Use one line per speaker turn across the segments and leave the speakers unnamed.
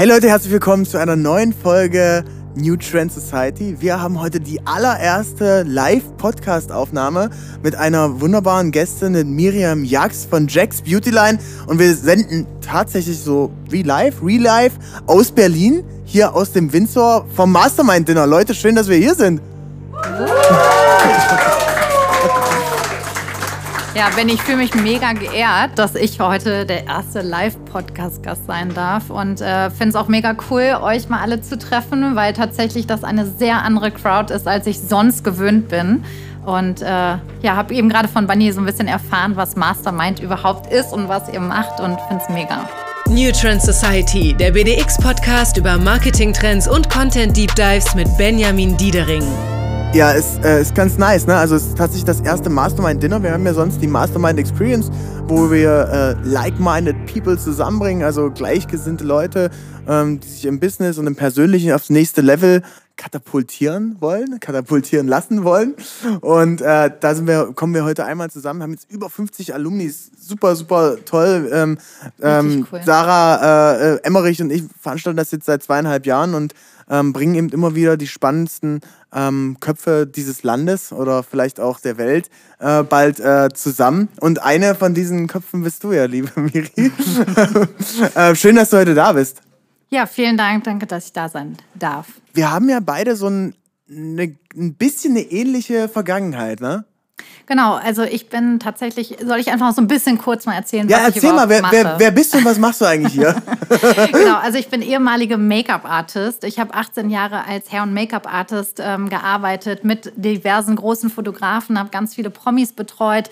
Hey Leute, herzlich willkommen zu einer neuen Folge New Trend Society. Wir haben heute die allererste Live-Podcast-Aufnahme mit einer wunderbaren Gästin, mit Miriam Jax von Jax Beautyline. Und wir senden tatsächlich so wie live, real life aus Berlin, hier aus dem Windsor vom Mastermind Dinner. Leute, schön, dass wir hier sind.
Ja, Ben, ich fühle mich mega geehrt, dass ich heute der erste Live-Podcast-Gast sein darf und äh, finde es auch mega cool, euch mal alle zu treffen, weil tatsächlich das eine sehr andere Crowd ist, als ich sonst gewöhnt bin. Und äh, ja, habe eben gerade von Bunny so ein bisschen erfahren, was Mastermind überhaupt ist und was ihr macht und finde es mega.
New Trend Society, der BDX-Podcast über Marketing-Trends und Content-Deep Dives mit Benjamin Diedering.
Ja, ist, äh, ist ganz nice, ne? Also es ist tatsächlich das erste Mastermind-Dinner. Wir haben ja sonst die Mastermind Experience, wo wir äh, like-minded people zusammenbringen, also gleichgesinnte Leute, ähm, die sich im Business und im Persönlichen aufs nächste Level katapultieren wollen, katapultieren lassen wollen. Und äh, da sind wir, kommen wir heute einmal zusammen, haben jetzt über 50 Alumni, super, super toll. Ähm, ähm, cool. Sarah äh, äh, Emmerich und ich veranstalten das jetzt seit zweieinhalb Jahren und ähm, bringen eben immer wieder die spannendsten ähm, Köpfe dieses Landes oder vielleicht auch der Welt äh, bald äh, zusammen. Und eine von diesen Köpfen bist du ja, liebe Miri. äh, schön, dass du heute da bist.
Ja, vielen Dank. Danke, dass ich da sein darf.
Wir haben ja beide so ein, eine, ein bisschen eine ähnliche Vergangenheit, ne?
Genau, also ich bin tatsächlich, soll ich einfach so ein bisschen kurz mal erzählen,
ja, was ich erzähl mal, wer, wer, wer, bist du und was machst du eigentlich hier?
genau, also ich bin ehemalige Make-up-Artist. Ich habe 18 Jahre als Hair- und Make-up-Artist ähm, gearbeitet mit diversen großen Fotografen, habe ganz viele Promis betreut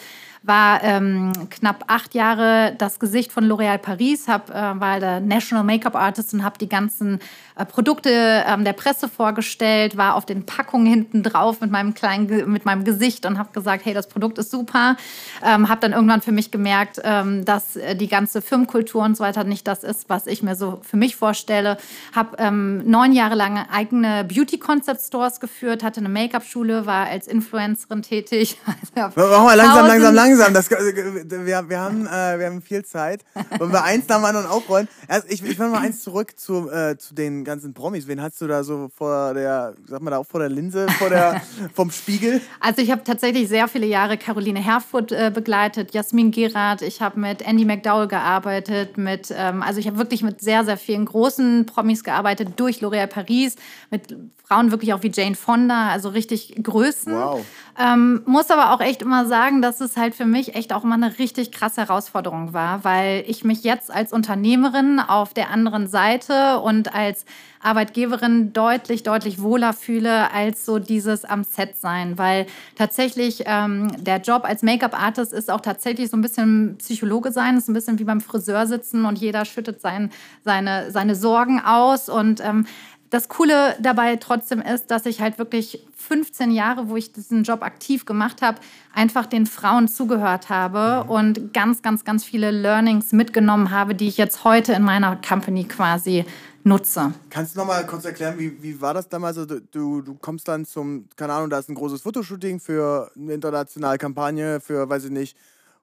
war ähm, knapp acht Jahre das Gesicht von L'Oréal Paris, hab, äh, war der National Make-up Artist und habe die ganzen Produkte ähm, der Presse vorgestellt, war auf den Packungen hinten drauf mit meinem kleinen, mit meinem Gesicht und habe gesagt, hey, das Produkt ist super. Ähm, habe dann irgendwann für mich gemerkt, ähm, dass äh, die ganze Firmenkultur und so weiter nicht das ist, was ich mir so für mich vorstelle. Habe ähm, neun Jahre lang eigene Beauty Concept Stores geführt, hatte eine Make-up-Schule, war als Influencerin tätig.
Machen wir langsam, langsam, langsam. Das, wir, wir, haben, äh, wir haben viel Zeit. Wollen wir eins nach dem anderen aufrollen? Also ich, ich will mal eins zurück zu, äh, zu den ganzen Promis. Wen hast du da so vor der, sag mal da auch vor der Linse, vor der, vom Spiegel?
Also ich habe tatsächlich sehr viele Jahre Caroline Herfurth äh, begleitet, Jasmin Gerard, ich habe mit Andy McDowell gearbeitet, mit, ähm, also ich habe wirklich mit sehr, sehr vielen großen Promis gearbeitet, durch L'Oréal Paris, mit Frauen wirklich auch wie Jane Fonda, also richtig Größen. Wow. Ähm, muss aber auch echt immer sagen, dass es halt für mich echt auch immer eine richtig krasse Herausforderung war, weil ich mich jetzt als Unternehmerin auf der anderen Seite und als Arbeitgeberin deutlich, deutlich wohler fühle als so dieses am Set sein, weil tatsächlich ähm, der Job als Make-up-Artist ist auch tatsächlich so ein bisschen Psychologe sein, ist ein bisschen wie beim Friseur sitzen und jeder schüttet sein, seine, seine Sorgen aus. Und ähm, das Coole dabei trotzdem ist, dass ich halt wirklich 15 Jahre, wo ich diesen Job aktiv gemacht habe, einfach den Frauen zugehört habe mhm. und ganz, ganz, ganz viele Learnings mitgenommen habe, die ich jetzt heute in meiner Company quasi nutze.
Kannst du noch mal kurz erklären, wie, wie war das damals? Also du, du kommst dann zum, keine Ahnung, da ist ein großes Fotoshooting für eine internationale Kampagne, für, weiß ich nicht,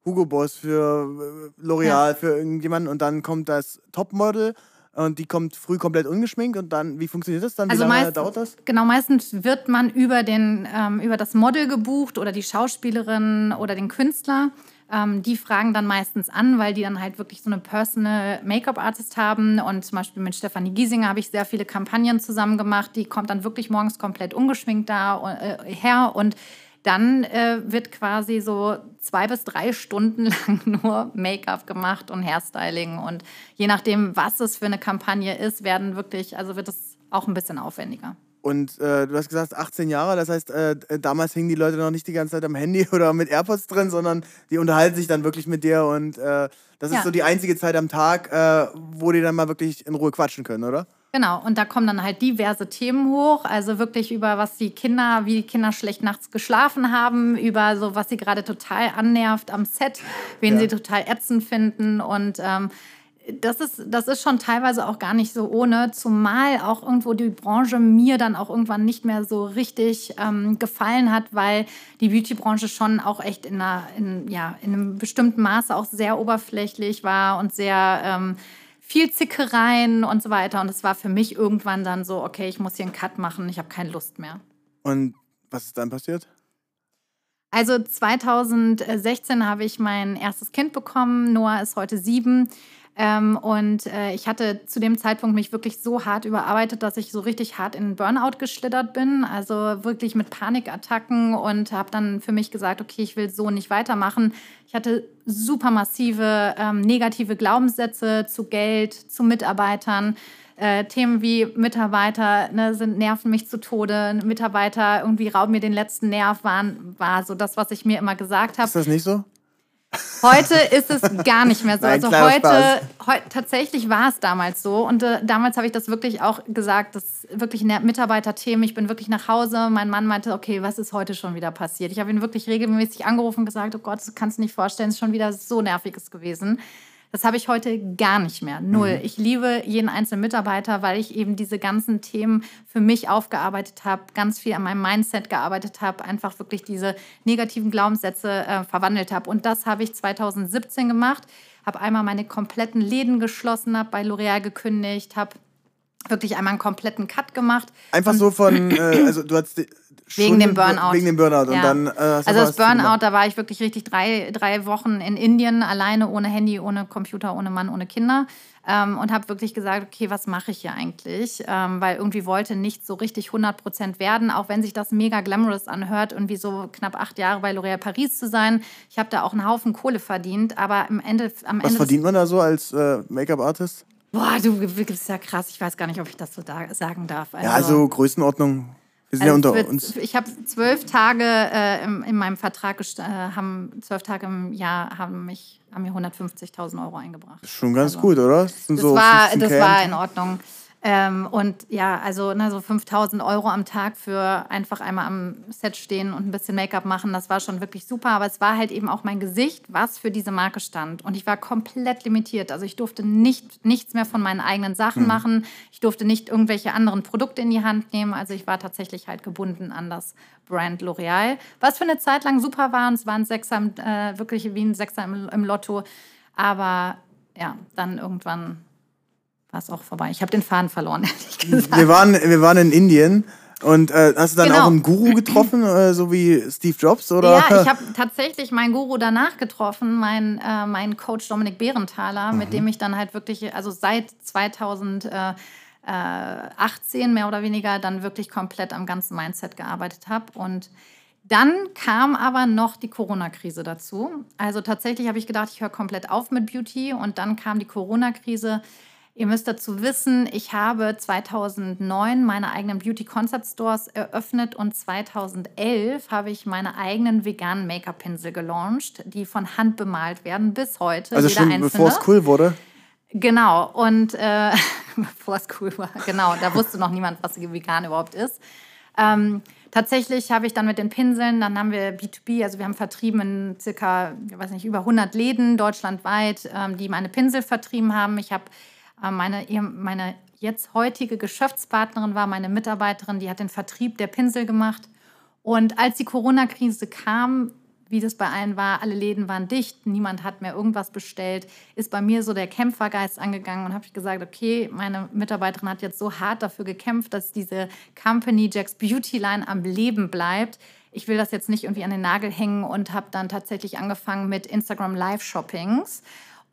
Hugo Boss, für äh, L'Oreal, ja. für irgendjemanden und dann kommt das Topmodel und die kommt früh komplett ungeschminkt und dann, wie funktioniert das dann? Wie also lange meist, dauert das?
Genau, meistens wird man über, den, ähm, über das Model gebucht oder die Schauspielerin oder den Künstler. Ähm, die fragen dann meistens an, weil die dann halt wirklich so eine Personal Make-up-Artist haben. Und zum Beispiel mit Stefanie Giesinger habe ich sehr viele Kampagnen zusammen gemacht. Die kommt dann wirklich morgens komplett ungeschminkt da äh, her und dann äh, wird quasi so zwei bis drei Stunden lang nur Make-up gemacht und Hairstyling. Und je nachdem, was es für eine Kampagne ist, werden wirklich, also wird es auch ein bisschen aufwendiger.
Und äh, du hast gesagt 18 Jahre, das heißt, äh, damals hingen die Leute noch nicht die ganze Zeit am Handy oder mit AirPods drin, sondern die unterhalten sich dann wirklich mit dir und äh, das ist ja. so die einzige Zeit am Tag, äh, wo die dann mal wirklich in Ruhe quatschen können, oder?
Genau, und da kommen dann halt diverse Themen hoch, also wirklich über was die Kinder, wie die Kinder schlecht nachts geschlafen haben, über so was sie gerade total annervt am Set, wen ja. sie total ätzend finden und ähm, das ist, das ist schon teilweise auch gar nicht so ohne, zumal auch irgendwo die Branche mir dann auch irgendwann nicht mehr so richtig ähm, gefallen hat, weil die Beauty-Branche schon auch echt in, einer, in, ja, in einem bestimmten Maße auch sehr oberflächlich war und sehr... Ähm, viel Zickereien und so weiter. Und es war für mich irgendwann dann so, okay, ich muss hier einen Cut machen, ich habe keine Lust mehr.
Und was ist dann passiert?
Also 2016 habe ich mein erstes Kind bekommen. Noah ist heute sieben. Ähm, und äh, ich hatte zu dem Zeitpunkt mich wirklich so hart überarbeitet, dass ich so richtig hart in Burnout geschlittert bin. Also wirklich mit Panikattacken und habe dann für mich gesagt, okay, ich will so nicht weitermachen. Ich hatte super massive ähm, negative Glaubenssätze zu Geld, zu Mitarbeitern. Äh, Themen wie Mitarbeiter ne, sind nerven mich zu Tode, Mitarbeiter irgendwie rauben mir den letzten Nerv, waren, war so das, was ich mir immer gesagt habe.
Ist das nicht so?
Heute ist es gar nicht mehr so.
Nein,
also heute, heu, tatsächlich war es damals so. Und äh, damals habe ich das wirklich auch gesagt, das wirklich Mitarbeiterthemen. Ich bin wirklich nach Hause. Mein Mann meinte, okay, was ist heute schon wieder passiert? Ich habe ihn wirklich regelmäßig angerufen und gesagt, oh Gott, das kannst du nicht vorstellen, es ist schon wieder so nerviges gewesen. Das habe ich heute gar nicht mehr. Null. Mhm. Ich liebe jeden einzelnen Mitarbeiter, weil ich eben diese ganzen Themen für mich aufgearbeitet habe, ganz viel an meinem Mindset gearbeitet habe, einfach wirklich diese negativen Glaubenssätze äh, verwandelt habe. Und das habe ich 2017 gemacht. Habe einmal meine kompletten Läden geschlossen, habe bei L'Oreal gekündigt, habe wirklich einmal einen kompletten Cut gemacht.
Einfach so von, äh, also du hast
Wegen dem Burnout.
Wegen dem Burnout. Ja. Und dann,
äh, also das Burnout, da war ich wirklich richtig drei, drei Wochen in Indien, alleine, ohne Handy, ohne Computer, ohne Mann, ohne Kinder. Ähm, und habe wirklich gesagt, okay, was mache ich hier eigentlich? Ähm, weil irgendwie wollte nicht so richtig 100 Prozent werden, auch wenn sich das mega glamorous anhört, irgendwie so knapp acht Jahre bei L'Oréal Paris zu sein. Ich habe da auch einen Haufen Kohle verdient, aber am Ende... Am
was
Ende
verdient man da so als äh, Make-up-Artist?
Boah, du bist ja krass. Ich weiß gar nicht, ob ich das so da sagen darf.
Also, ja, also Größenordnung wir sind also ja unter uns.
Ich habe zwölf Tage äh, in, in, meinem Vertrag, äh, haben zwölf Tage im Jahr haben mich haben mir 150.000 Euro eingebracht.
Schon ganz also, gut, oder?
Das, das so war, das war in Ordnung. Ähm, und ja, also ne, so 5000 Euro am Tag für einfach einmal am Set stehen und ein bisschen Make-up machen, das war schon wirklich super. Aber es war halt eben auch mein Gesicht, was für diese Marke stand. Und ich war komplett limitiert. Also ich durfte nicht, nichts mehr von meinen eigenen Sachen mhm. machen. Ich durfte nicht irgendwelche anderen Produkte in die Hand nehmen. Also ich war tatsächlich halt gebunden an das Brand L'Oreal. Was für eine Zeit lang super war. Und es waren Sechser, äh, wirklich wie ein Sechser im, im Lotto. Aber ja, dann irgendwann war es auch vorbei. Ich habe den Faden verloren, ehrlich gesagt.
Wir waren, wir waren in Indien. Und äh, hast du dann genau. auch einen Guru getroffen, äh, so wie Steve Jobs? Oder?
Ja, ich habe tatsächlich meinen Guru danach getroffen, meinen äh, mein Coach Dominik Behrenthaler, mhm. mit dem ich dann halt wirklich, also seit 2018 mehr oder weniger, dann wirklich komplett am ganzen Mindset gearbeitet habe. Und dann kam aber noch die Corona-Krise dazu. Also tatsächlich habe ich gedacht, ich höre komplett auf mit Beauty. Und dann kam die Corona-Krise. Ihr müsst dazu wissen, ich habe 2009 meine eigenen Beauty Concept Stores eröffnet und 2011 habe ich meine eigenen veganen Make-up-Pinsel gelauncht, die von Hand bemalt werden bis heute.
Also schon bevor es cool wurde?
Genau, und äh, bevor es cool war, genau, da wusste noch niemand, was vegan überhaupt ist. Ähm, tatsächlich habe ich dann mit den Pinseln, dann haben wir B2B, also wir haben vertrieben in circa, ich weiß nicht, über 100 Läden deutschlandweit, ähm, die meine Pinsel vertrieben haben. Ich habe meine, meine jetzt heutige Geschäftspartnerin war meine Mitarbeiterin, die hat den Vertrieb der Pinsel gemacht. Und als die Corona-Krise kam, wie das bei allen war, alle Läden waren dicht, niemand hat mehr irgendwas bestellt, ist bei mir so der Kämpfergeist angegangen und habe ich gesagt, okay, meine Mitarbeiterin hat jetzt so hart dafür gekämpft, dass diese Company Jack's Beauty Line am Leben bleibt. Ich will das jetzt nicht irgendwie an den Nagel hängen und habe dann tatsächlich angefangen mit Instagram Live Shoppings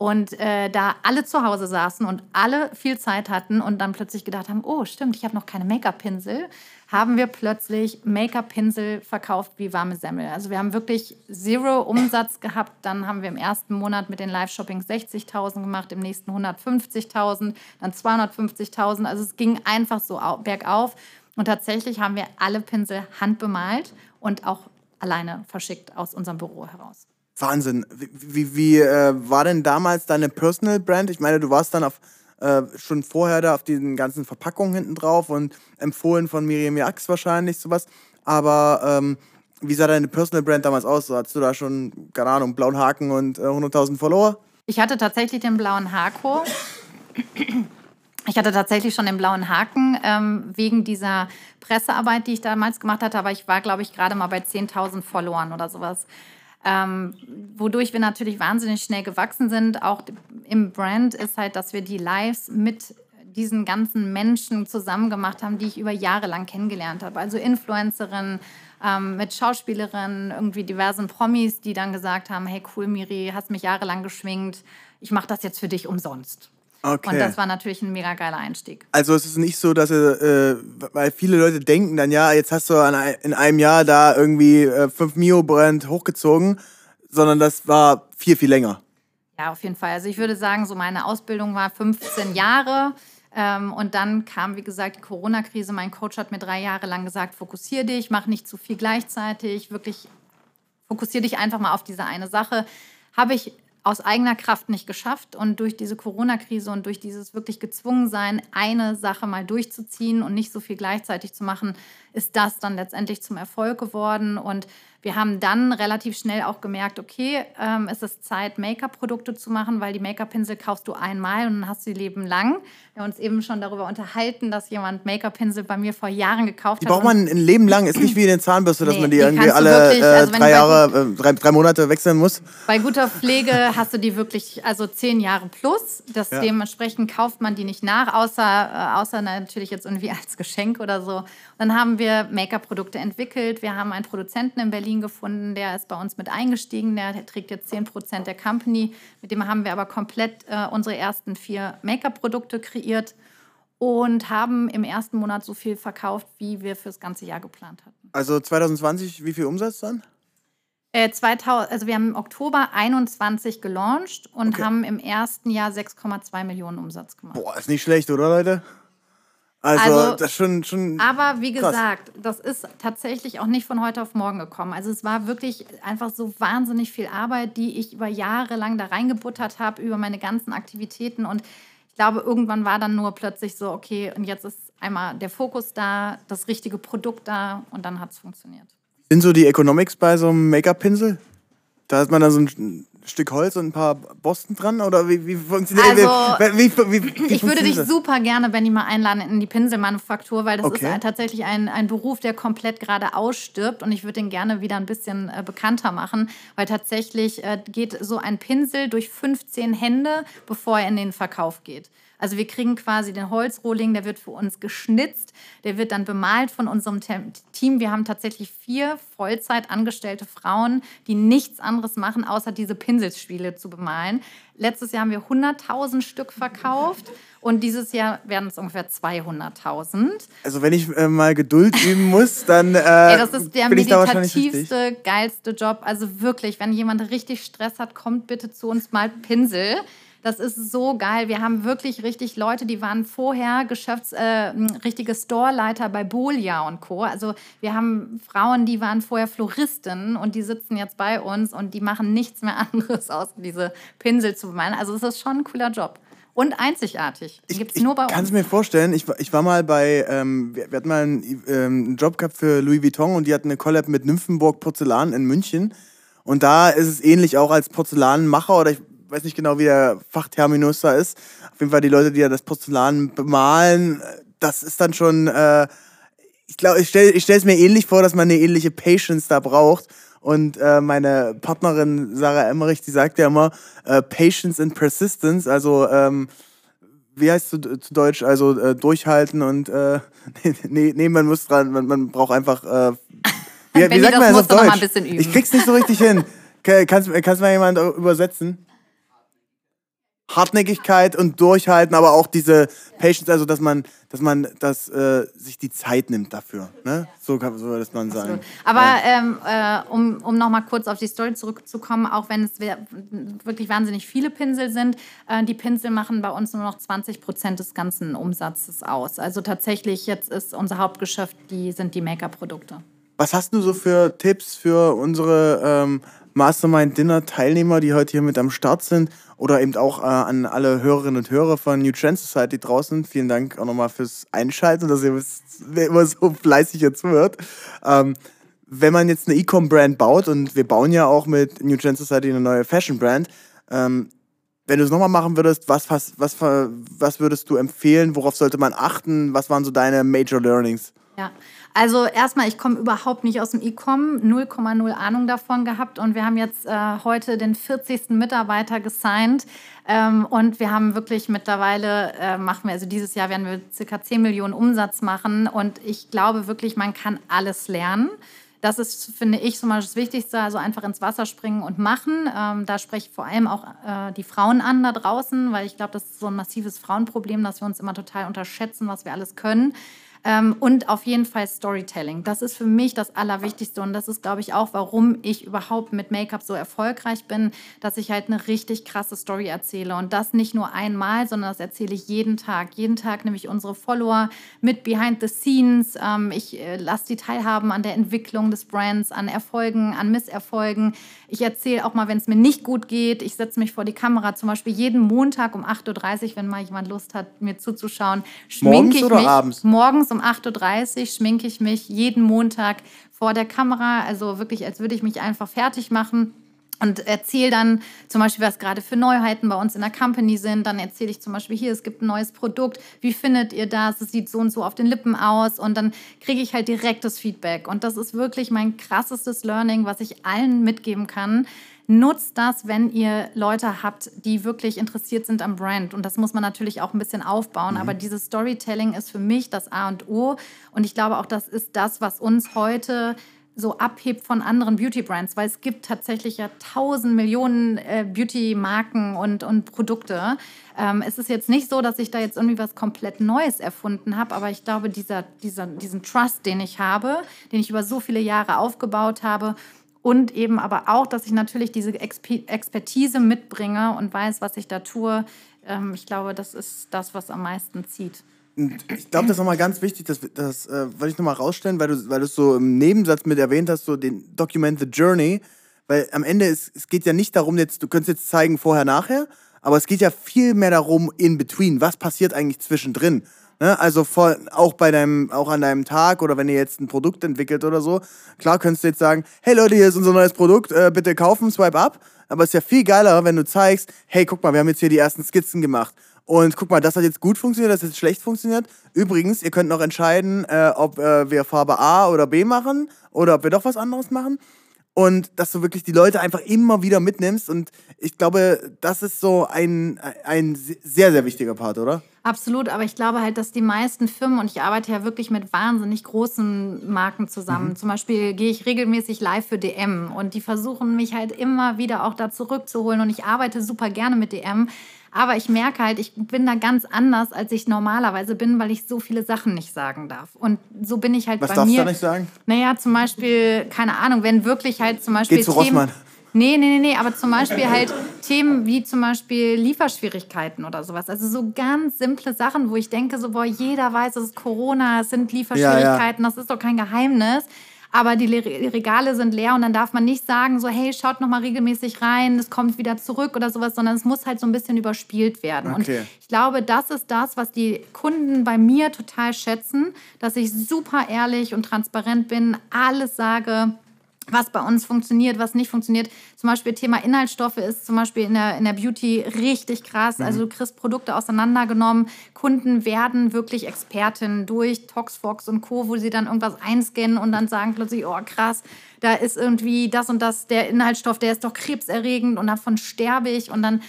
und äh, da alle zu Hause saßen und alle viel Zeit hatten und dann plötzlich gedacht haben, oh stimmt, ich habe noch keine Make-up-Pinsel, haben wir plötzlich Make-up-Pinsel verkauft wie warme Semmel. Also wir haben wirklich zero Umsatz gehabt. Dann haben wir im ersten Monat mit den Live-Shoppings 60.000 gemacht, im nächsten 150.000, dann 250.000. Also es ging einfach so bergauf. Und tatsächlich haben wir alle Pinsel handbemalt und auch alleine verschickt aus unserem Büro heraus.
Wahnsinn. Wie, wie, wie äh, war denn damals deine Personal Brand? Ich meine, du warst dann auf, äh, schon vorher da auf diesen ganzen Verpackungen hinten drauf und empfohlen von Miriam Jax wahrscheinlich sowas. Aber ähm, wie sah deine Personal Brand damals aus? Hattest du da schon, keine Ahnung, blauen Haken und äh, 100.000 Follower?
Ich hatte tatsächlich den blauen Hako. Ich hatte tatsächlich schon den blauen Haken ähm, wegen dieser Pressearbeit, die ich damals gemacht hatte, aber ich war, glaube ich, gerade mal bei 10.000 Followern oder sowas. Ähm, wodurch wir natürlich wahnsinnig schnell gewachsen sind, auch im Brand, ist halt, dass wir die Lives mit diesen ganzen Menschen zusammen gemacht haben, die ich über Jahre lang kennengelernt habe. Also Influencerinnen, ähm, mit Schauspielerinnen, irgendwie diversen Promis, die dann gesagt haben, hey cool Miri, hast mich jahrelang geschminkt, ich mache das jetzt für dich umsonst. Okay. Und das war natürlich ein mega geiler Einstieg.
Also es ist nicht so, dass äh, weil viele Leute denken dann, ja, jetzt hast du in einem Jahr da irgendwie äh, 5 Mio Brand hochgezogen, sondern das war viel, viel länger.
Ja, auf jeden Fall. Also ich würde sagen, so meine Ausbildung war 15 Jahre. Ähm, und dann kam, wie gesagt, die Corona-Krise. Mein Coach hat mir drei Jahre lang gesagt, fokussiere dich, mach nicht zu viel gleichzeitig, wirklich fokussiere dich einfach mal auf diese eine Sache. Habe ich aus eigener Kraft nicht geschafft und durch diese Corona-Krise und durch dieses wirklich gezwungen sein, eine Sache mal durchzuziehen und nicht so viel gleichzeitig zu machen, ist das dann letztendlich zum Erfolg geworden. Und wir haben dann relativ schnell auch gemerkt, okay, ähm, es ist Zeit, Make-up-Produkte zu machen, weil die Make-up-Pinsel kaufst du einmal und dann hast du sie Leben lang. Wir haben uns eben schon darüber unterhalten, dass jemand Make-up-Pinsel bei mir vor Jahren gekauft
die
hat.
Die braucht man ein Leben lang, ist nicht wie eine Zahnbürste, dass nee, man die, die irgendwie alle wirklich, äh, also drei Jahre, äh, drei, drei Monate wechseln muss.
Bei guter Pflege hast du die wirklich, also zehn Jahre plus. Das ja. Dementsprechend kauft man die nicht nach, außer, äh, außer natürlich jetzt irgendwie als Geschenk oder so. Dann haben wir Make-up-Produkte entwickelt. Wir haben einen Produzenten in Berlin gefunden, der ist bei uns mit eingestiegen. Der trägt jetzt 10 Prozent der Company. Mit dem haben wir aber komplett äh, unsere ersten vier Make-up-Produkte kreiert und haben im ersten Monat so viel verkauft, wie wir fürs ganze Jahr geplant hatten.
Also 2020, wie viel Umsatz dann?
Äh, 2000, also wir haben im Oktober 21 gelauncht und okay. haben im ersten Jahr 6,2 Millionen Umsatz gemacht.
Boah, ist nicht schlecht, oder Leute? Also, also, das schon, schon.
Aber wie krass. gesagt, das ist tatsächlich auch nicht von heute auf morgen gekommen. Also es war wirklich einfach so wahnsinnig viel Arbeit, die ich über Jahre lang da reingebuttert habe, über meine ganzen Aktivitäten. Und ich glaube, irgendwann war dann nur plötzlich so, okay, und jetzt ist einmal der Fokus da, das richtige Produkt da und dann hat es funktioniert.
Sind so die Economics bei so einem Make-up-Pinsel? Da hat man dann so ein Stück Holz und ein paar Borsten dran? Oder wie, wie funktioniert
also, wie, wie, Ich würde dich super gerne, Benny, mal einladen in die Pinselmanufaktur, weil das okay. ist tatsächlich ein, ein Beruf, der komplett gerade ausstirbt und ich würde den gerne wieder ein bisschen äh, bekannter machen, weil tatsächlich äh, geht so ein Pinsel durch 15 Hände, bevor er in den Verkauf geht. Also wir kriegen quasi den Holzrohling, der wird für uns geschnitzt, der wird dann bemalt von unserem Team. Wir haben tatsächlich vier Vollzeit angestellte Frauen, die nichts anderes machen, außer diese Pinselspiele zu bemalen. Letztes Jahr haben wir 100.000 Stück verkauft und dieses Jahr werden es ungefähr 200.000.
Also wenn ich äh, mal Geduld üben muss, dann äh,
Ey, das ist der meditativste, geilste Job. Also wirklich, wenn jemand richtig Stress hat, kommt bitte zu uns mal Pinsel. Das ist so geil. Wir haben wirklich richtig Leute, die waren vorher Geschäfts-, äh, richtige Storeleiter bei Bolia und Co. Also wir haben Frauen, die waren vorher Floristen und die sitzen jetzt bei uns und die machen nichts mehr anderes, außer diese Pinsel zu bemalen. Also es ist schon ein cooler Job. Und einzigartig.
Die gibt es nur bei uns. Ich kann es mir vorstellen. Ich, ich war mal bei, ähm, wir, wir, hatten mal einen, ähm, einen Job gehabt für Louis Vuitton und die hatten eine Collab mit Nymphenburg Porzellan in München. Und da ist es ähnlich auch als Porzellanmacher oder ich weiß nicht genau, wie der Fachterminus da ist. Auf jeden Fall die Leute, die ja das Porzellan bemalen, das ist dann schon, äh, ich glaube, ich stelle ich es mir ähnlich vor, dass man eine ähnliche Patience da braucht. Und äh, meine Partnerin Sarah Emmerich, die sagt ja immer äh, Patience and Persistence, also ähm, wie heißt es zu, zu, Deutsch? Also äh, durchhalten und äh, nee, nee, man muss dran, man, man braucht einfach. Äh, wie, wie sagt man das auf Deutsch? Ich krieg's nicht so richtig hin. Kannst, kannst du mal jemand übersetzen? Hartnäckigkeit und Durchhalten, aber auch diese Patience, also dass man, dass man das, äh, sich die Zeit nimmt dafür. Ne? So kann so das man sagen.
Aber ja. ähm, äh, um, um nochmal kurz auf die Story zurückzukommen, auch wenn es wirklich wahnsinnig viele Pinsel sind, äh, die Pinsel machen bei uns nur noch 20 Prozent des ganzen Umsatzes aus. Also tatsächlich jetzt ist unser Hauptgeschäft, die sind die Make-up-Produkte.
Was hast du so für Tipps für unsere ähm, Mastermind Dinner Teilnehmer, die heute hier mit am Start sind oder eben auch äh, an alle Hörerinnen und Hörer von New Trend Society draußen. Vielen Dank auch nochmal fürs Einschalten, dass ihr immer so fleißig jetzt hört. Ähm, wenn man jetzt eine E-Com-Brand baut und wir bauen ja auch mit New Trend Society eine neue Fashion-Brand, ähm, wenn du es nochmal machen würdest, was, was, was, was würdest du empfehlen? Worauf sollte man achten? Was waren so deine Major Learnings?
Ja, also erstmal, ich komme überhaupt nicht aus dem E-Com, 0,0 Ahnung davon gehabt und wir haben jetzt äh, heute den 40. Mitarbeiter gesigned ähm, und wir haben wirklich mittlerweile, äh, machen wir, also dieses Jahr werden wir circa 10 Millionen Umsatz machen und ich glaube wirklich, man kann alles lernen. Das ist, finde ich, so mal das Wichtigste. Also einfach ins Wasser springen und machen. Ähm, da spreche ich vor allem auch äh, die Frauen an da draußen, weil ich glaube, das ist so ein massives Frauenproblem, dass wir uns immer total unterschätzen, was wir alles können. Ähm, und auf jeden Fall Storytelling. Das ist für mich das Allerwichtigste und das ist, glaube ich, auch, warum ich überhaupt mit Make-up so erfolgreich bin, dass ich halt eine richtig krasse Story erzähle und das nicht nur einmal, sondern das erzähle ich jeden Tag. Jeden Tag nehme ich unsere Follower mit behind the scenes. Ähm, ich äh, lasse die teilhaben an der Entwicklung des Brands, an Erfolgen, an Misserfolgen. Ich erzähle auch mal, wenn es mir nicht gut geht. Ich setze mich vor die Kamera, zum Beispiel jeden Montag um 8.30 Uhr, wenn mal jemand Lust hat, mir zuzuschauen.
Schminke morgens ich oder mich abends?
morgens um 8.30 Uhr schminke ich mich jeden Montag vor der Kamera. Also wirklich, als würde ich mich einfach fertig machen und erzähle dann zum Beispiel, was gerade für Neuheiten bei uns in der Company sind. Dann erzähle ich zum Beispiel hier, es gibt ein neues Produkt. Wie findet ihr das? Es sieht so und so auf den Lippen aus. Und dann kriege ich halt direktes Feedback. Und das ist wirklich mein krassestes Learning, was ich allen mitgeben kann. Nutzt das, wenn ihr Leute habt, die wirklich interessiert sind am Brand. Und das muss man natürlich auch ein bisschen aufbauen. Mhm. Aber dieses Storytelling ist für mich das A und O. Und ich glaube auch, das ist das, was uns heute so abhebt von anderen Beauty-Brands, weil es gibt tatsächlich ja tausend Millionen äh, Beauty-Marken und, und Produkte. Ähm, es ist jetzt nicht so, dass ich da jetzt irgendwie was komplett Neues erfunden habe, aber ich glaube, dieser, dieser, diesen Trust, den ich habe, den ich über so viele Jahre aufgebaut habe und eben aber auch, dass ich natürlich diese Expertise mitbringe und weiß, was ich da tue. Ähm, ich glaube, das ist das, was am meisten zieht.
Ich glaube, das ist nochmal ganz wichtig, das, das äh, wollte ich nochmal rausstellen, weil du, weil es so im Nebensatz mit erwähnt hast, so den Document the Journey. Weil am Ende, ist, es geht ja nicht darum, jetzt, du könntest jetzt zeigen vorher, nachher, aber es geht ja viel mehr darum, in between. Was passiert eigentlich zwischendrin? Ne? Also vor, auch bei deinem, auch an deinem Tag oder wenn ihr jetzt ein Produkt entwickelt oder so, klar könntest du jetzt sagen, hey Leute, hier ist unser neues Produkt, äh, bitte kaufen, swipe up. Aber es ist ja viel geiler, wenn du zeigst, hey, guck mal, wir haben jetzt hier die ersten Skizzen gemacht. Und guck mal, das hat jetzt gut funktioniert, das hat jetzt schlecht funktioniert. Übrigens, ihr könnt noch entscheiden, äh, ob äh, wir Farbe A oder B machen oder ob wir doch was anderes machen und dass du wirklich die Leute einfach immer wieder mitnimmst. Und ich glaube, das ist so ein, ein sehr, sehr wichtiger Part, oder?
Absolut, aber ich glaube halt, dass die meisten Firmen, und ich arbeite ja wirklich mit wahnsinnig großen Marken zusammen, mhm. zum Beispiel gehe ich regelmäßig live für DM und die versuchen mich halt immer wieder auch da zurückzuholen und ich arbeite super gerne mit DM. Aber ich merke halt, ich bin da ganz anders, als ich normalerweise bin, weil ich so viele Sachen nicht sagen darf. Und so bin ich halt
Was
bei
darfst
mir.
du da nicht sagen?
Naja, zum Beispiel, keine Ahnung, wenn wirklich halt zum Beispiel.
Geh zu Themen, Rossmann.
Nee, nee, nee, nee, aber zum Beispiel halt Themen wie zum Beispiel Lieferschwierigkeiten oder sowas. Also so ganz simple Sachen, wo ich denke, so, boah, jeder weiß, es ist Corona, es sind Lieferschwierigkeiten, ja, ja. das ist doch kein Geheimnis aber die Regale sind leer und dann darf man nicht sagen, so hey, schaut noch mal regelmäßig rein, es kommt wieder zurück oder sowas, sondern es muss halt so ein bisschen überspielt werden. Okay. Und ich glaube, das ist das, was die Kunden bei mir total schätzen, dass ich super ehrlich und transparent bin, alles sage was bei uns funktioniert, was nicht funktioniert. Zum Beispiel Thema Inhaltsstoffe ist zum Beispiel in der, in der Beauty richtig krass. Mhm. Also du kriegst Produkte auseinandergenommen. Kunden werden wirklich Experten durch Toxfox und Co., wo sie dann irgendwas einscannen und dann sagen plötzlich, oh krass, da ist irgendwie das und das, der Inhaltsstoff, der ist doch krebserregend und davon sterbe ich. Und dann,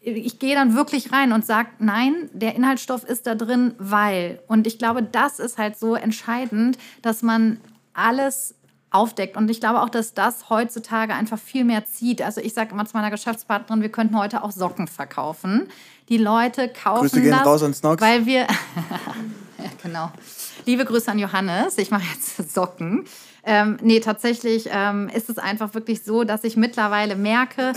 ich gehe dann wirklich rein und sage, nein, der Inhaltsstoff ist da drin, weil. Und ich glaube, das ist halt so entscheidend, dass man alles aufdeckt. Und ich glaube auch, dass das heutzutage einfach viel mehr zieht. Also ich sage immer zu meiner Geschäftspartnerin, wir könnten heute auch Socken verkaufen. Die Leute kaufen Grüße gehen das,
raus an Snox.
weil wir genau. Liebe Grüße an Johannes. Ich mache jetzt Socken. Ähm, nee, tatsächlich ähm, ist es einfach wirklich so, dass ich mittlerweile merke,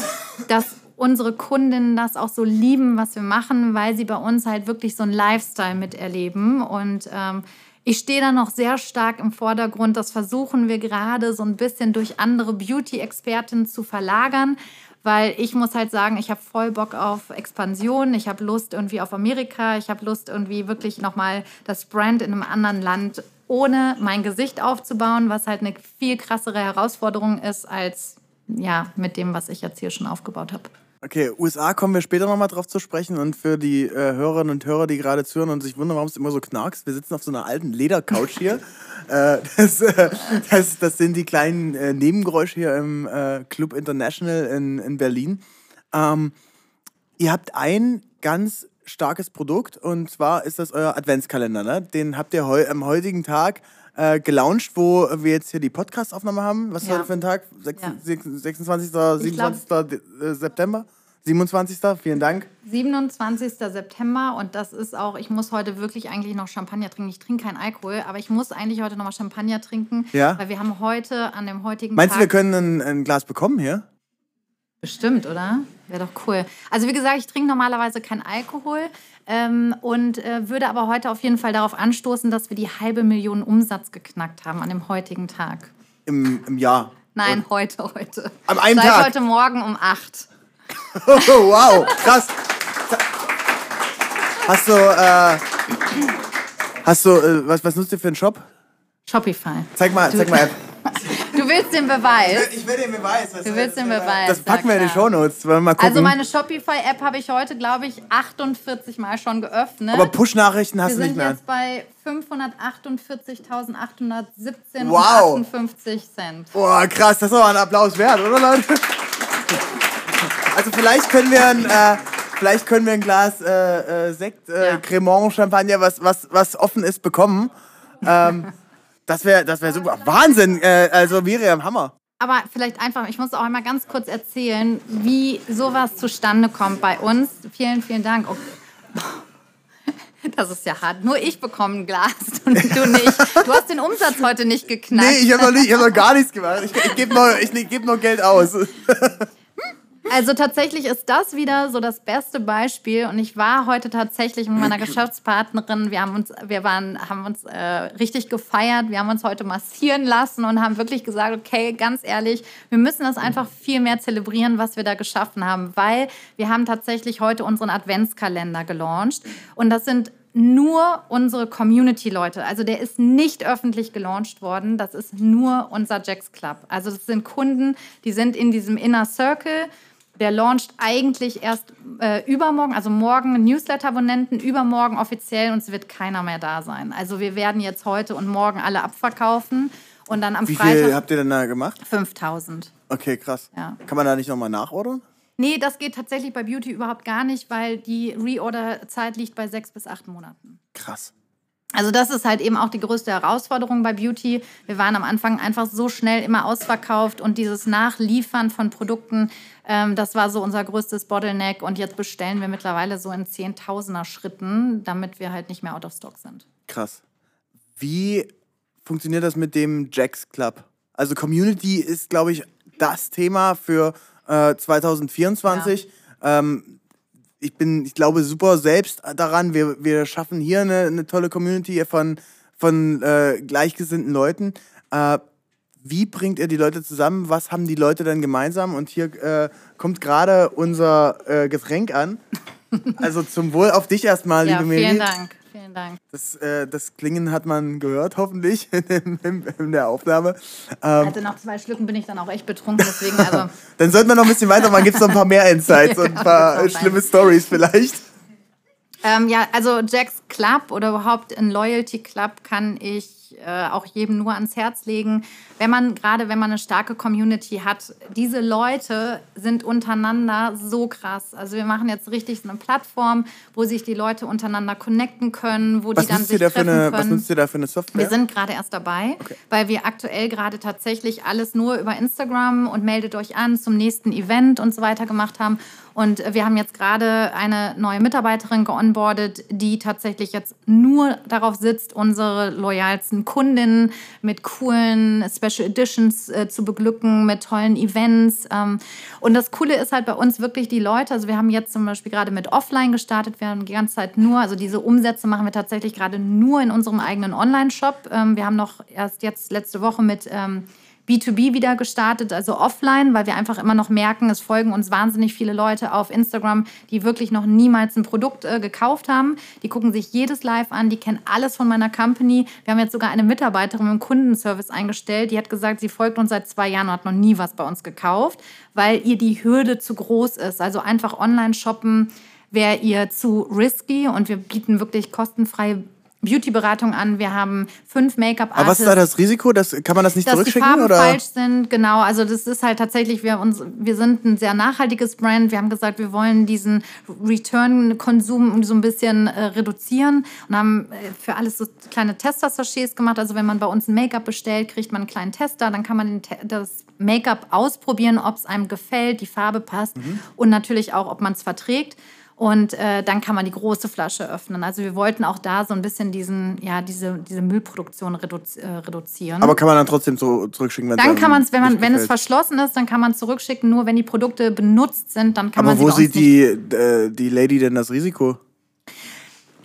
dass unsere Kundinnen das auch so lieben, was wir machen, weil sie bei uns halt wirklich so einen Lifestyle miterleben und ähm, ich stehe da noch sehr stark im Vordergrund. Das versuchen wir gerade so ein bisschen durch andere Beauty-Experten zu verlagern, weil ich muss halt sagen, ich habe voll Bock auf Expansion. Ich habe Lust irgendwie auf Amerika. Ich habe Lust irgendwie wirklich nochmal das Brand in einem anderen Land ohne mein Gesicht aufzubauen, was halt eine viel krassere Herausforderung ist als ja mit dem, was ich jetzt hier schon aufgebaut habe.
Okay, USA kommen wir später nochmal drauf zu sprechen. Und für die äh, Hörerinnen und Hörer, die gerade zuhören und sich wundern, warum es immer so knarkst, wir sitzen auf so einer alten Ledercouch hier. äh, das, äh, das, das, sind die kleinen äh, Nebengeräusche hier im äh, Club International in, in Berlin. Ähm, ihr habt ein ganz starkes Produkt und zwar ist das euer Adventskalender. Ne? Den habt ihr heu am heutigen Tag äh, gelauncht, wo wir jetzt hier die Podcast-Aufnahme haben. Was ist ja. heute für ein Tag? 26, 26. 27. Glaub, September? 27. Vielen Dank.
27. September und das ist auch, ich muss heute wirklich eigentlich noch Champagner trinken. Ich trinke keinen Alkohol, aber ich muss eigentlich heute noch mal Champagner trinken,
ja?
weil wir haben heute an dem heutigen
Meinst
Tag...
du, wir können ein, ein Glas bekommen hier?
Bestimmt, oder? Wäre doch cool. Also wie gesagt, ich trinke normalerweise keinen Alkohol ähm, und äh, würde aber heute auf jeden Fall darauf anstoßen, dass wir die halbe Million Umsatz geknackt haben an dem heutigen Tag.
Im, im Jahr?
Nein, Und heute, heute.
Am einen
Seit
Tag?
heute Morgen um 8.
oh, wow, krass. Hast du, äh, hast du, äh, was, was nutzt ihr für einen Shop?
Shopify.
Zeig mal, zeig mal.
Du willst den Beweis?
Ich will den Beweis.
du willst den Beweis.
Das packen wir in die Shownotes. Mal gucken.
Also meine Shopify-App habe ich heute, glaube ich, 48 Mal schon geöffnet.
Aber Push-Nachrichten hast du nicht mehr.
Wir sind jetzt bei 548.817 wow. 58 Cent.
Boah, krass. Das ist aber ein Applaus wert, oder Leute? Also vielleicht können wir ein... Äh, vielleicht können wir ein Glas äh, äh, Sekt, äh, ja. Cremant, Champagner, was, was, was offen ist, bekommen. Ähm, das wäre das wär super. Wahnsinn. Äh, also Miriam, Hammer.
Aber vielleicht einfach, ich muss auch einmal ganz kurz erzählen, wie sowas zustande kommt bei uns. Vielen, vielen Dank. Oh. Das ist ja hart. Nur ich bekomme ein Glas und du nicht. Du hast den Umsatz heute nicht geknackt.
Nee, ich habe noch, hab noch gar nichts gemacht. Ich, ich gebe noch, geb noch Geld aus.
Also tatsächlich ist das wieder so das beste Beispiel. Und ich war heute tatsächlich mit meiner Geschäftspartnerin. Wir haben uns, wir waren, haben uns äh, richtig gefeiert. Wir haben uns heute massieren lassen und haben wirklich gesagt, okay, ganz ehrlich, wir müssen das einfach viel mehr zelebrieren, was wir da geschaffen haben, weil wir haben tatsächlich heute unseren Adventskalender gelauncht. Und das sind nur unsere Community-Leute. Also der ist nicht öffentlich gelauncht worden. Das ist nur unser Jacks Club. Also das sind Kunden, die sind in diesem Inner Circle der launcht eigentlich erst äh, übermorgen, also morgen Newsletter-Abonnenten, übermorgen offiziell und es wird keiner mehr da sein. Also wir werden jetzt heute und morgen alle abverkaufen und dann am
Wie
Freitag.
Wie viel habt ihr denn da gemacht?
5000.
Okay, krass.
Ja.
Kann man da nicht nochmal nachordern?
Nee, das geht tatsächlich bei Beauty überhaupt gar nicht, weil die Reorder-Zeit liegt bei sechs bis acht Monaten.
Krass.
Also das ist halt eben auch die größte Herausforderung bei Beauty. Wir waren am Anfang einfach so schnell immer ausverkauft und dieses Nachliefern von Produkten, ähm, das war so unser größtes Bottleneck. Und jetzt bestellen wir mittlerweile so in Zehntausender Schritten, damit wir halt nicht mehr out of stock sind.
Krass. Wie funktioniert das mit dem Jacks Club? Also Community ist, glaube ich, das Thema für äh, 2024. Ja. Ähm, ich bin, ich glaube, super selbst daran. Wir, wir schaffen hier eine, eine tolle Community von, von äh, gleichgesinnten Leuten. Äh, wie bringt ihr die Leute zusammen? Was haben die Leute dann gemeinsam? Und hier äh, kommt gerade unser äh, Getränk an. Also zum Wohl auf dich erstmal,
ja,
liebe Miri.
Vielen Dank. Vielen Dank.
Das, äh, das Klingen hat man gehört, hoffentlich, in, in, in der Aufnahme.
Ähm, also nach zwei Schlücken bin ich dann auch echt betrunken, deswegen also.
dann sollten wir noch ein bisschen weitermachen. Gibt es noch ein paar mehr Insights ja, und ein paar schlimme Stories vielleicht?
Ähm, ja, also Jacks Club oder überhaupt ein Loyalty Club kann ich äh, auch jedem nur ans Herz legen, wenn man gerade, wenn man eine starke Community hat, diese Leute sind untereinander so krass. Also wir machen jetzt richtig so eine Plattform, wo sich die Leute untereinander connecten können, wo
was
die dann sich treffen
eine,
können.
Was nutzt ihr da für eine Software?
Wir sind gerade erst dabei, okay. weil wir aktuell gerade tatsächlich alles nur über Instagram und meldet euch an zum nächsten Event und so weiter gemacht haben. Und wir haben jetzt gerade eine neue Mitarbeiterin geonboardet, die tatsächlich jetzt nur darauf sitzt, unsere loyalsten Kundinnen mit coolen Special Editions äh, zu beglücken, mit tollen Events. Ähm, und das Coole ist halt bei uns wirklich die Leute. Also wir haben jetzt zum Beispiel gerade mit Offline gestartet. Wir haben die ganze Zeit nur, also diese Umsätze machen wir tatsächlich gerade nur in unserem eigenen Online-Shop. Ähm, wir haben noch erst jetzt letzte Woche mit ähm, B2B wieder gestartet, also offline, weil wir einfach immer noch merken, es folgen uns wahnsinnig viele Leute auf Instagram, die wirklich noch niemals ein Produkt äh, gekauft haben. Die gucken sich jedes Live an, die kennen alles von meiner Company. Wir haben jetzt sogar eine Mitarbeiterin im Kundenservice eingestellt, die hat gesagt, sie folgt uns seit zwei Jahren und hat noch nie was bei uns gekauft, weil ihr die Hürde zu groß ist. Also einfach online shoppen wäre ihr zu risky und wir bieten wirklich kostenfrei Beauty-Beratung an. Wir haben fünf Make-up-Artists.
Aber was ist da das Risiko? Das, kann man das nicht
dass
zurückschicken?
die Farben
oder?
falsch sind, genau. Also das ist halt tatsächlich, wir, uns, wir sind ein sehr nachhaltiges Brand. Wir haben gesagt, wir wollen diesen Return-Konsum so ein bisschen äh, reduzieren und haben äh, für alles so kleine Tester-Sachets gemacht. Also wenn man bei uns ein Make-up bestellt, kriegt man einen kleinen Tester, dann kann man das Make-up ausprobieren, ob es einem gefällt, die Farbe passt
Mhm.
und natürlich auch, ob man es verträgt. Und äh, dann kann man die große Flasche öffnen. Also wir wollten auch da so ein bisschen diesen, ja, diese, diese Müllproduktion redu äh, reduzieren.
Aber kann man dann trotzdem so zurückschicken, wenn
dann kann man es, wenn, man, wenn es verschlossen ist, dann kann man zurückschicken. Nur wenn die Produkte benutzt sind, dann kann
Aber
man
wo
bei uns
sieht die, äh, die Lady denn das Risiko?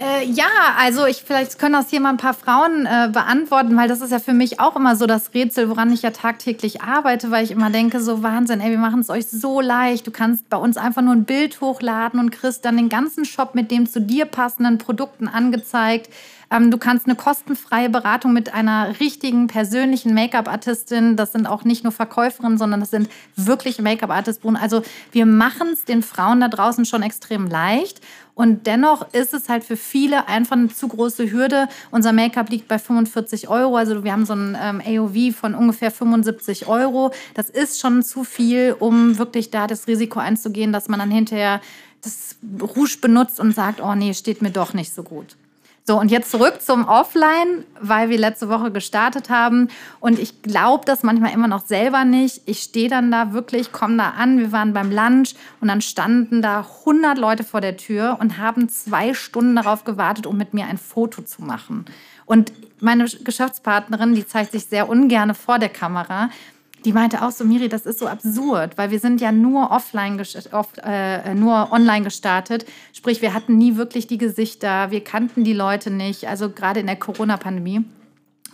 Äh, ja, also ich vielleicht können das hier mal ein paar Frauen äh, beantworten, weil das ist ja für mich auch immer so das Rätsel, woran ich ja tagtäglich arbeite, weil ich immer denke, so Wahnsinn, ey, wir machen es euch so leicht. Du kannst bei uns einfach nur ein Bild hochladen und kriegst dann den ganzen Shop mit dem zu dir passenden Produkten angezeigt. Ähm, du kannst eine kostenfreie Beratung mit einer richtigen persönlichen Make-up-Artistin, das sind auch nicht nur Verkäuferinnen, sondern das sind wirklich Make-up-Artisten. Also wir machen es den Frauen da draußen schon extrem leicht. Und dennoch ist es halt für viele einfach eine zu große Hürde. Unser Make-up liegt bei 45 Euro. Also wir haben so ein ähm, AOV von ungefähr 75 Euro. Das ist schon zu viel, um wirklich da das Risiko einzugehen, dass man dann hinterher das Rouge benutzt und sagt, oh nee, steht mir doch nicht so gut. So, und jetzt zurück zum Offline, weil wir letzte Woche gestartet haben. Und ich glaube das manchmal immer noch selber nicht. Ich stehe dann da wirklich, komme da an, wir waren beim Lunch und dann standen da 100 Leute vor der Tür und haben zwei Stunden darauf gewartet, um mit mir ein Foto zu machen. Und meine Geschäftspartnerin, die zeigt sich sehr ungern vor der Kamera, die meinte auch so, Miri, das ist so absurd, weil wir sind ja nur offline, off, äh, nur online gestartet. Sprich, wir hatten nie wirklich die Gesichter, wir kannten die Leute nicht, also gerade in der Corona-Pandemie.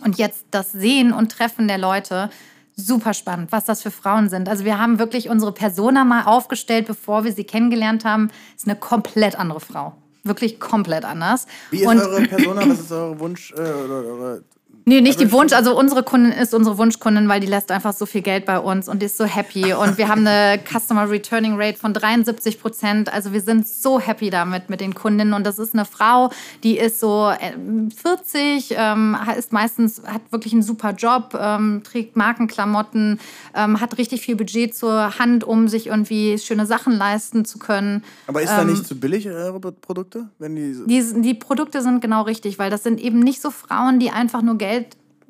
Und jetzt das Sehen und Treffen der Leute, super spannend, was das für Frauen sind. Also wir haben wirklich unsere Persona mal aufgestellt, bevor wir sie kennengelernt haben. Ist eine komplett andere Frau. Wirklich komplett anders.
Wie ist
und
eure Persona? Was ist euer Wunsch? Äh, oder eure
Nee, nicht die Wunsch, also unsere Kundin ist unsere Wunschkundin, weil die lässt einfach so viel Geld bei uns und ist so happy. Und wir haben eine Customer Returning Rate von 73 Prozent. Also wir sind so happy damit mit den Kundinnen. Und das ist eine Frau, die ist so äh, 40, ähm, ist meistens, hat wirklich einen super Job, ähm, trägt Markenklamotten, ähm, hat richtig viel Budget zur Hand, um sich irgendwie schöne Sachen leisten zu können.
Aber ist da nicht zu billig, eure Produkte? Wenn die
Die, die Produkte sind genau richtig, weil das sind eben nicht so Frauen, die einfach nur Geld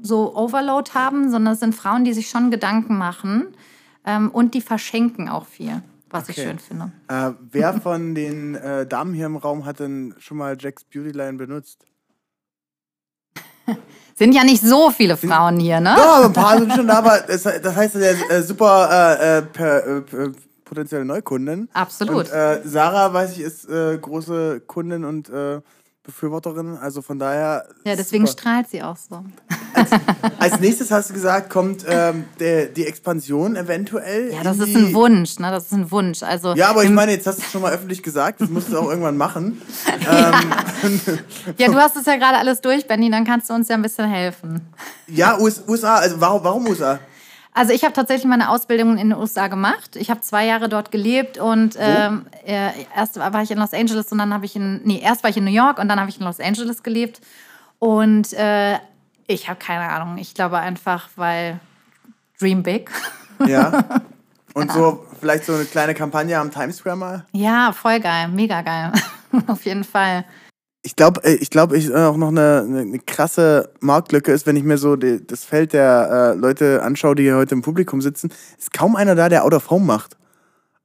so Overload haben, sondern es sind Frauen, die sich schon Gedanken machen ähm, und die verschenken auch viel, was ich
Okay.
schön finde.
Äh, wer von den äh, Damen hier im Raum hat denn schon mal Jacks Beautyline benutzt?
Sind ja nicht so viele Frauen hier, ne?
Ja, ein paar sind schon da, aber es, das heißt, der äh, super äh, äh, per, äh, potenzielle Neukundin.
Absolut.
Und Sarah, weiß ich, ist große Kundin und Befürworterin. Also von daher.
Ja, deswegen
super.
strahlt sie auch so.
Als nächstes hast du gesagt, kommt ähm, der, die Expansion eventuell.
Ja, das ist ein Wunsch, ne? Das ist ein Wunsch. Also
Ja, aber ich meine, jetzt hast du es schon mal öffentlich gesagt, das musst du auch irgendwann machen. ähm,
ja, du hast es ja gerade alles durch, Benny, dann kannst du uns ja ein bisschen helfen.
ja, US, USA, also warum, warum USA?
Also ich habe tatsächlich meine Ausbildung in den USA gemacht. Ich habe zwei Jahre dort gelebt und ähm, äh, erst war ich in Los Angeles und dann habe ich in, nee, erst war ich in New York und dann habe ich in Los Angeles gelebt. Und äh, ich habe keine Ahnung. Ich glaube einfach, weil Dream Big.
Ja. Und so vielleicht so eine kleine Kampagne am Times Square mal.
Ja, voll geil, mega geil. Auf jeden Fall.
Ich glaube, ich glaube, ich äh, auch noch eine, eine, krasse Marktlücke ist, wenn ich mir so die, das Feld der äh, Leute anschaue, die hier heute im Publikum sitzen, ist kaum einer da, der Out of Home macht.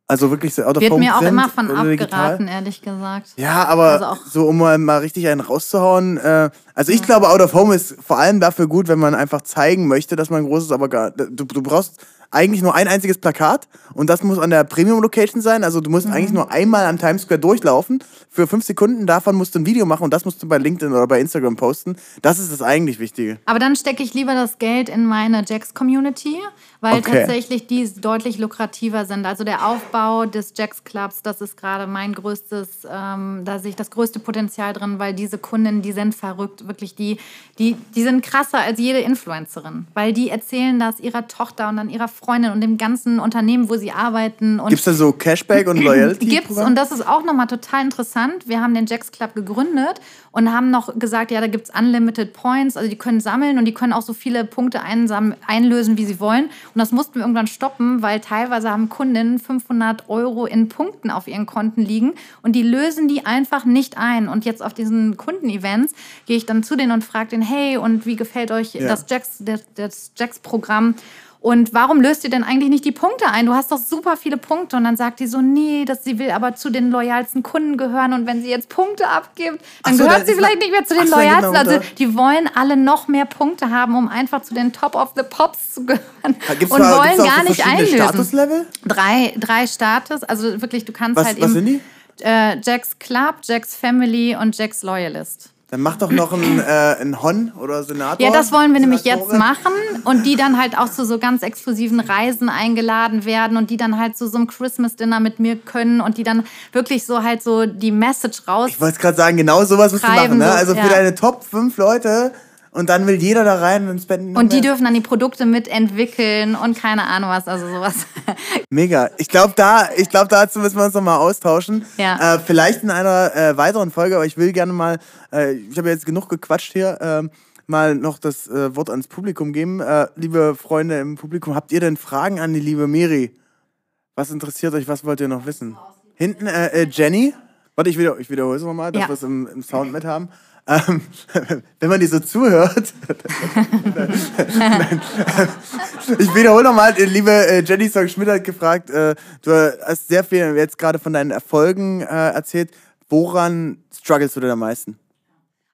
Also wirklich so Out of
Wird
Home
mir auch immer von
oder digital.
abgeraten, ehrlich gesagt.
Ja, aber
Also
so um mal, mal richtig einen rauszuhauen. Äh, also ich glaube, Out of Home ist vor allem dafür gut, wenn man einfach zeigen möchte, dass man groß ist, aber gar, du, du brauchst eigentlich nur ein einziges Plakat und das muss an der Premium-Location sein. Also du musst mhm. eigentlich nur einmal am Times Square durchlaufen. Für fünf Sekunden davon musst du ein Video machen und das musst du bei LinkedIn oder bei Instagram posten. Das ist das eigentlich Wichtige.
Aber dann stecke ich lieber das Geld in meine Jax-Community, weil okay. tatsächlich die deutlich lukrativer sind. Also der Aufbau des Jax Clubs, das ist gerade mein größtes, ähm, da sehe ich das größte Potenzial drin, weil diese Kunden, die sind verrückt, wirklich die, die, die sind krasser als jede Influencerin, weil die erzählen das ihrer Tochter und dann ihrer Freundin und dem ganzen Unternehmen, wo sie arbeiten.
Gibt es da so Cashback und Loyalty?
Gibt's und das ist auch nochmal total interessant. Wir haben den Jax Club gegründet und haben noch gesagt, ja, da gibt es Unlimited Points, also die können sammeln und die können auch so viele Punkte einlösen, wie sie wollen. Und das mussten wir irgendwann stoppen, weil teilweise haben Kundinnen 500 Euro in Punkten auf ihren Konten liegen und die lösen die einfach nicht ein. Und jetzt auf diesen Kundenevents gehe ich dann zu denen und frage den, hey, und wie gefällt euch ja. das Jax-Programm? Das, Jax und warum löst ihr denn eigentlich nicht die Punkte ein? Du hast doch super viele Punkte. Und dann sagt die so, nee, dass sie will aber zu den loyalsten Kunden gehören. Und wenn sie jetzt Punkte abgibt, dann so, gehört sie vielleicht nicht mehr zu den loyalsten. Genau, also die wollen alle noch mehr Punkte haben, um einfach zu den Top of the Pops zu gehören.
Gibt's
und
da,
wollen gar
so
nicht einlösen.
Statuslevel?
Drei, drei Status. Also wirklich, du kannst
was,
halt
was
eben
sind
die? Äh, Jacks Club, Jacks Family und Jacks Loyalist.
Dann mach doch noch einen, äh, einen Hon oder Senator.
Ja, das wollen wir nämlich jetzt machen und die dann halt auch zu so ganz exklusiven Reisen eingeladen werden und die dann halt zu so einem Christmas-Dinner mit mir können und die dann wirklich so halt so die Message raus.
Ich wollte gerade sagen, genau sowas musst du machen. Ne? Also für ja. deine Top 5 Leute und dann will jeder da rein und spenden.
Und die dürfen dann die Produkte mitentwickeln und keine Ahnung was, also sowas.
Mega. Ich glaube, da, ich glaube, dazu müssen wir uns nochmal austauschen.
Ja.
Äh, vielleicht in einer äh, weiteren Folge, aber ich will gerne mal, äh, ich habe jetzt genug gequatscht hier, ähm, mal noch das äh, Wort ans Publikum geben. Äh, liebe Freunde im Publikum, habt ihr denn Fragen an die liebe Miri? Was interessiert euch? Was wollt ihr noch wissen? Hinten äh, Jenny. Warte, ich, wieder, ich wiederhole es nochmal, dass ja. wir es im, im Sound mit haben. Ähm, wenn man die so zuhört. ich wiederhole nochmal, liebe äh, Jenny Song Schmidt hat gefragt, äh, du hast sehr viel jetzt gerade von deinen Erfolgen äh, erzählt. Woran strugglest du denn am meisten?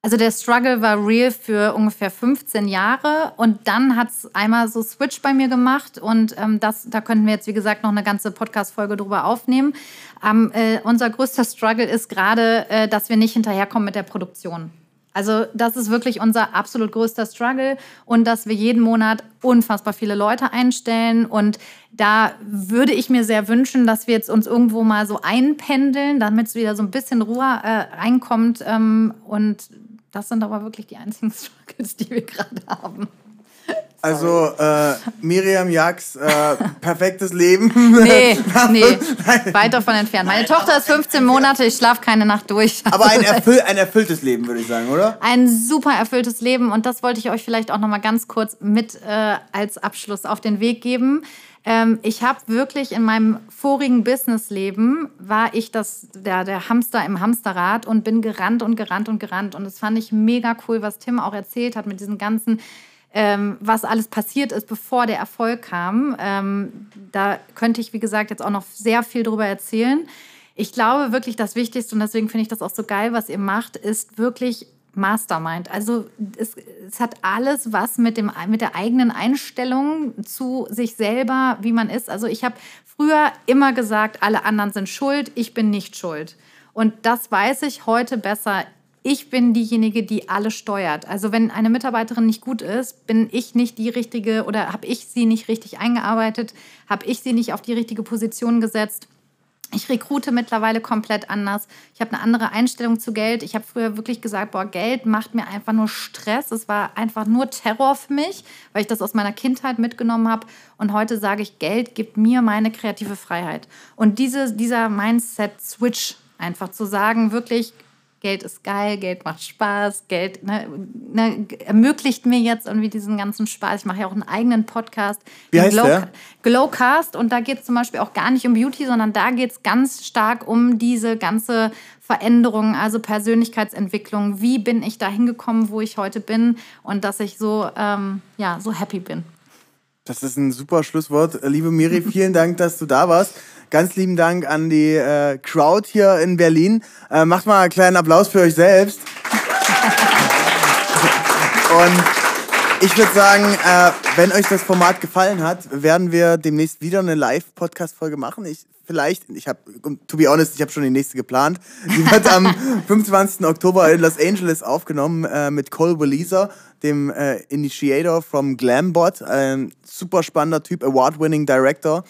Also der Struggle war real für ungefähr 15 Jahre und dann hat es einmal so Switch bei mir gemacht und ähm, das, da könnten wir jetzt, wie gesagt, noch eine ganze Podcast-Folge drüber aufnehmen. Ähm, äh, unser größter Struggle ist gerade, äh, dass wir nicht hinterherkommen mit der Produktion. Also das ist wirklich unser absolut größter Struggle und dass wir jeden Monat unfassbar viele Leute einstellen und da würde ich mir sehr wünschen, dass wir jetzt uns irgendwo mal so einpendeln, damit es wieder so ein bisschen Ruhe äh, reinkommt ähm, und das sind aber wirklich die einzigen Struggles, die wir gerade haben.
Also äh, Miriam Jax, äh, perfektes Leben.
Nee, nee, weit davon entfernt. Meine Tochter ist 15 Monate, ich schlafe keine Nacht durch.
Aber ein, erfüll ein erfülltes Leben, würde ich sagen, oder?
Ein super erfülltes Leben und das wollte ich euch vielleicht auch noch mal ganz kurz mit äh, als Abschluss auf den Weg geben. Ähm, ich habe wirklich in meinem vorigen Businessleben war ich das, der, der Hamster im Hamsterrad und bin gerannt und gerannt und gerannt. Und das fand ich mega cool, was Tim auch erzählt hat mit diesen ganzen ähm, was alles passiert ist, bevor der Erfolg kam. Ähm, da könnte ich, wie gesagt, jetzt auch noch sehr viel drüber erzählen. Ich glaube wirklich, das Wichtigste, und deswegen finde ich das auch so geil, was ihr macht, ist wirklich Mastermind. Also es, es, hat alles was mit, dem, mit der eigenen Einstellung zu sich selber, wie man ist. Also ich habe früher immer gesagt, alle anderen sind schuld, ich bin nicht schuld. Und das weiß ich heute besser ich bin diejenige, die alle steuert. Also wenn eine Mitarbeiterin nicht gut ist, bin ich nicht die richtige oder habe ich sie nicht richtig eingearbeitet, habe ich sie nicht auf die richtige Position gesetzt. Ich rekrute mittlerweile komplett anders. Ich habe eine andere Einstellung zu Geld. Ich habe früher wirklich gesagt, boah, Geld macht mir einfach nur Stress. Es war einfach nur Terror für mich, weil ich das aus meiner Kindheit mitgenommen habe. Und heute sage ich, Geld gibt mir meine kreative Freiheit. Und diese, dieser Mindset-Switch einfach zu sagen, wirklich, Geld ist geil, Geld macht Spaß, Geld ne, ne, ermöglicht mir jetzt irgendwie diesen ganzen Spaß. Ich mache ja auch einen eigenen Podcast.
Wie heißt Glow, der?
Glowcast und da geht es zum Beispiel auch gar nicht um Beauty, sondern da geht es ganz stark um diese ganze Veränderung, also Persönlichkeitsentwicklung. Wie bin ich da hingekommen, wo ich heute bin und dass ich so, ähm, ja, so happy bin.
Das ist ein super Schlusswort. Liebe Miri, vielen Dank, dass du da warst. Ganz lieben Dank an die äh, Crowd hier in Berlin. Äh, macht mal einen kleinen Applaus für euch selbst. Und ich würde sagen, äh, wenn euch das Format gefallen hat, werden wir demnächst wieder eine Live-Podcast-Folge machen. Ich vielleicht, ich habe, to be honest, ich habe schon die nächste geplant. Die wird am 25. Oktober in Los Angeles aufgenommen äh, mit Cole Waleser, dem äh, Initiator from Glambot, ein super spannender Typ, Award-winning Director.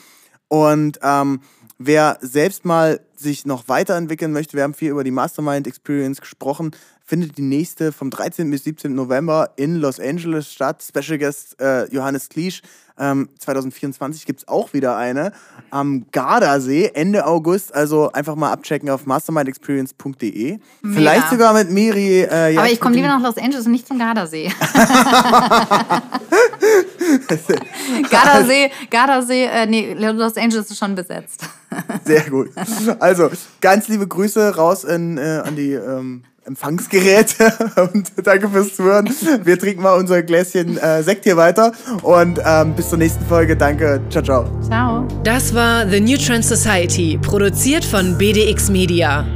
Und ähm, wer selbst mal sich noch weiterentwickeln möchte, wir haben viel über die Mastermind Experience gesprochen, findet die nächste vom 13. bis 17. November in Los Angeles statt. Special Guest äh, Johannes Kliesch. Ähm, 2024 gibt es auch wieder eine am Gardasee Ende August. Also einfach mal abchecken auf mastermindexperience.de. Vielleicht sogar mit Miri.
Äh, Aber ich komme lieber nach Los Angeles und nicht zum Gardasee. Gardasee, Gardasee, äh, nee, Los Angeles ist schon besetzt.
Sehr gut. Also, ganz liebe Grüße raus in, äh, an die ähm, Empfangsgeräte und danke fürs Zuhören. Wir trinken mal unser Gläschen äh, Sekt hier weiter und ähm, bis zur nächsten Folge. Danke. Ciao, ciao.
Ciao.
Das war The New Trend Society, produziert von BDX Media.